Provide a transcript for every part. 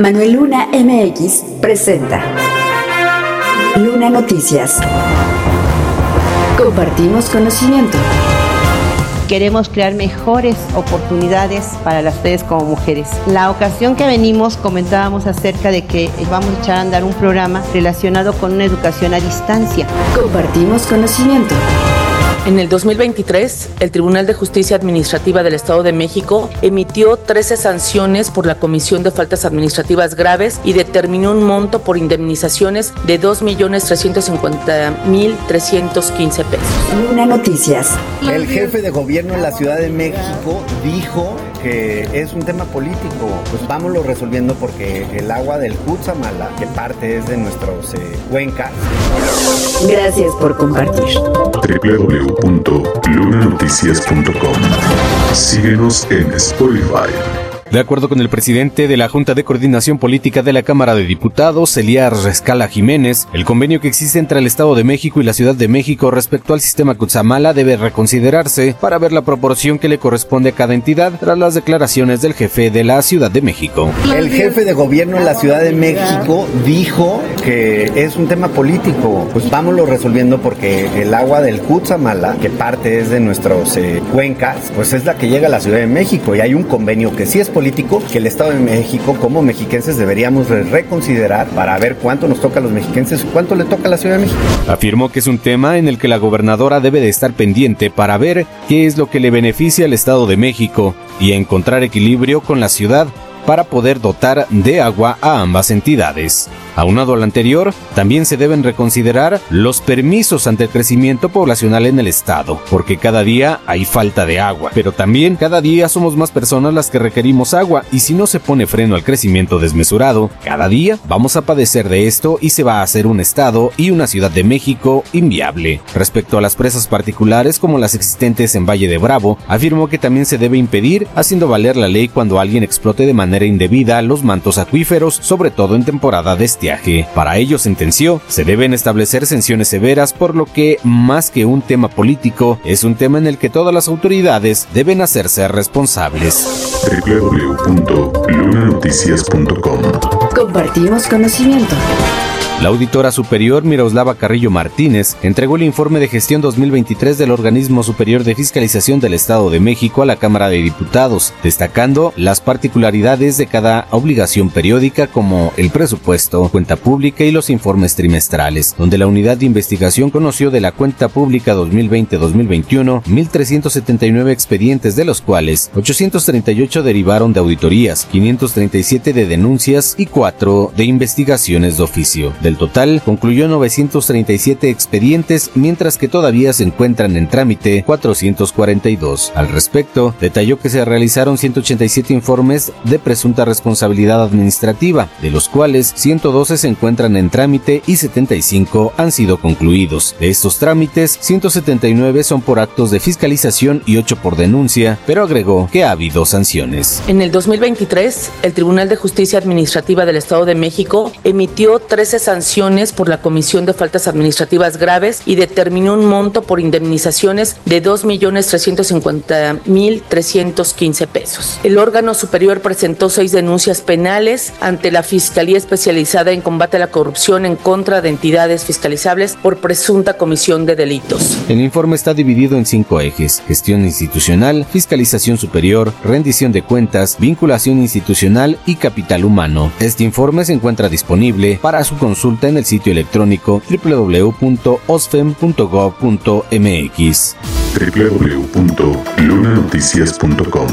Manuel Luna MX presenta Luna Noticias. Compartimos conocimiento. Queremos crear mejores oportunidades para las ustedes como mujeres. La ocasión que venimos comentábamos acerca de que vamos a echar a andar un programa relacionado con una educación a distancia. Compartimos conocimiento. En el 2023, el Tribunal de Justicia Administrativa del Estado de México emitió 13 sanciones por la comisión de faltas administrativas graves y determinó un monto por indemnizaciones de 2.350.315 pesos. Luna Noticias. El jefe de gobierno en la Ciudad de México dijo que es un tema político. Pues vámonos resolviendo porque el agua del Cutzamala, que parte es de nuestros eh, cuencas. Gracias por compartir. www.lunanoticias.com Síguenos en Spotify. De acuerdo con el presidente de la Junta de Coordinación Política de la Cámara de Diputados, Elías Rescala Jiménez, el convenio que existe entre el Estado de México y la Ciudad de México respecto al sistema Cutzamala debe reconsiderarse para ver la proporción que le corresponde a cada entidad tras las declaraciones del jefe de la Ciudad de México. El jefe de gobierno en la Ciudad de México dijo que es un tema político. Pues vámonos resolviendo porque el agua del Cutzamala, que parte es de nuestros eh, cuencas, pues es la que llega a la Ciudad de México y hay un convenio que sí es político que el Estado de México como mexiquenses deberíamos re- reconsiderar para ver cuánto nos toca a los mexiquenses, cuánto le toca a la Ciudad de México. Afirmó que es un tema en el que la gobernadora debe de estar pendiente para ver qué es lo que le beneficia al Estado de México y encontrar equilibrio con la ciudad para poder dotar de agua a ambas entidades. Aunado al anterior, también se deben reconsiderar los permisos ante el crecimiento poblacional en el estado, porque cada día hay falta de agua, pero también cada día somos más personas las que requerimos agua y si no se pone freno al crecimiento desmesurado, cada día vamos a padecer de esto y se va a hacer un estado y una ciudad de México inviable. Respecto a las presas particulares como las existentes en Valle de Bravo, afirmó que también se debe impedir haciendo valer la ley cuando alguien explote de manera indebida los mantos acuíferos, sobre todo en temporada de estiaje. Para ello, sentenció, se deben establecer sanciones severas, por lo que, más que un tema político, es un tema en el que todas las autoridades deben hacerse responsables. www.lunanoticias.com Compartimos conocimiento. La auditora superior Miroslava Carrillo Martínez entregó el informe de gestión 2023 del Organismo Superior de Fiscalización del Estado de México a la Cámara de Diputados, destacando las particularidades de cada obligación periódica como el presupuesto, cuenta pública y los informes trimestrales, donde la unidad de investigación conoció de la cuenta pública 2020-2021 1.379 expedientes, de los cuales 838 derivaron de auditorías, 537 de denuncias y 4 de investigaciones de oficio. Del total, concluyó 937 expedientes, mientras que todavía se encuentran en trámite 442. Al respecto, detalló que se realizaron 187 informes de presunta responsabilidad administrativa, de los cuales 112 se encuentran en trámite y 75 han sido concluidos. De estos trámites, 179 son por actos de fiscalización y 8 por denuncia, pero agregó que ha habido sanciones. En el 2023, el Tribunal de Justicia Administrativa del Estado de México emitió 13 sanciones por la comisión de faltas administrativas graves y determinó un monto por indemnizaciones de 2.350.315 pesos. El órgano superior presentó seis denuncias penales ante la Fiscalía Especializada en Combate a la Corrupción en contra de entidades fiscalizables por presunta comisión de delitos. El informe está dividido en cinco ejes, gestión institucional, fiscalización superior, rendición de cuentas, vinculación institucional y capital humano. Este informe se encuentra disponible para su consulta en el sitio electrónico www.osfem.gov.mx. www.lunanoticias.com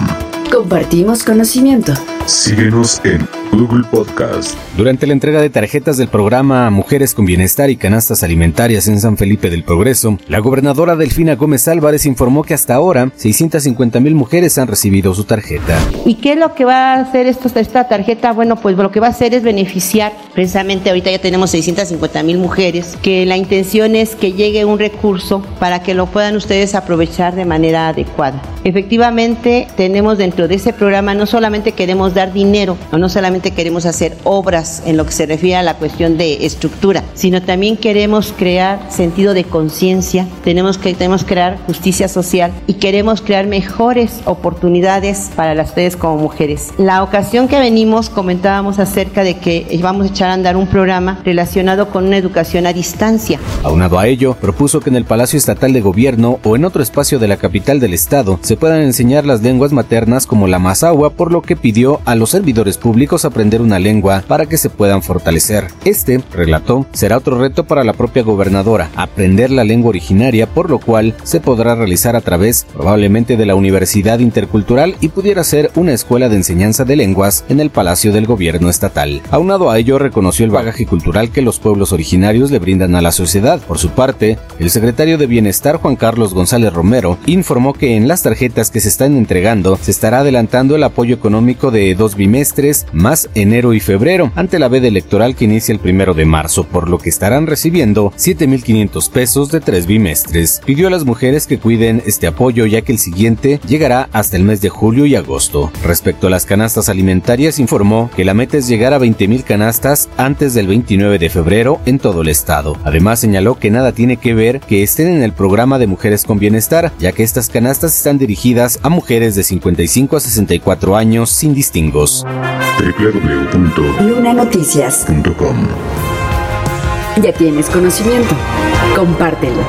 Compartimos conocimiento. Síguenos en Google Podcast, Durante la entrega de tarjetas del programa Mujeres con Bienestar y Canastas Alimentarias en San Felipe del Progreso, la gobernadora Delfina Gómez Álvarez informó que hasta ahora 650 mil mujeres han recibido su tarjeta. ¿Y qué es lo que va a hacer esto, esta tarjeta? Bueno, pues lo que va a hacer es beneficiar, precisamente ahorita ya tenemos 650 mil mujeres, que la intención es que llegue un recurso para que lo puedan ustedes aprovechar de manera adecuada. Efectivamente, tenemos dentro de ese programa, no solamente queremos dar dinero, no solamente solamente queremos hacer obras en lo que se refiere a la cuestión de estructura, sino también queremos crear sentido de conciencia, tenemos que tenemos crear justicia social y queremos crear mejores oportunidades para las ustedes como mujeres. La ocasión que venimos comentábamos acerca de que vamos a echar a andar un programa relacionado con una educación a distancia. Aunado a ello, propuso que en el Palacio Estatal de Gobierno o en otro espacio de la capital del estado se puedan enseñar las lenguas maternas como la mazahua, por lo que pidió a los servidores públicos aprender una lengua para que se puedan fortalecer. Este, relató, será otro reto para la propia gobernadora, aprender la lengua originaria, por lo cual se podrá realizar a través probablemente de la Universidad Intercultural y pudiera ser una escuela de enseñanza de lenguas en el Palacio del Gobierno Estatal. Aunado a ello, reconoció el bagaje cultural que los pueblos originarios le brindan a la sociedad. Por su parte, el secretario de Bienestar Juan Carlos González Romero informó que en las tarjetas que se están entregando se estará adelantando el apoyo económico de dos bimestres enero y febrero ante la veda electoral que inicia el primero de marzo, por lo que estarán recibiendo 7.500 pesos de tres bimestres. Pidió a las mujeres que cuiden este apoyo ya que el siguiente llegará hasta el mes de julio y agosto. Respecto a las canastas alimentarias, informó que la meta es llegar a 20.000 canastas antes del 29 de febrero en todo el estado. Además señaló que nada tiene que ver que estén en el programa de Mujeres con Bienestar, ya que estas canastas están dirigidas a mujeres de 55 a 64 años sin distingos. www.lunanoticias.com Ya tienes conocimiento. Compártelo.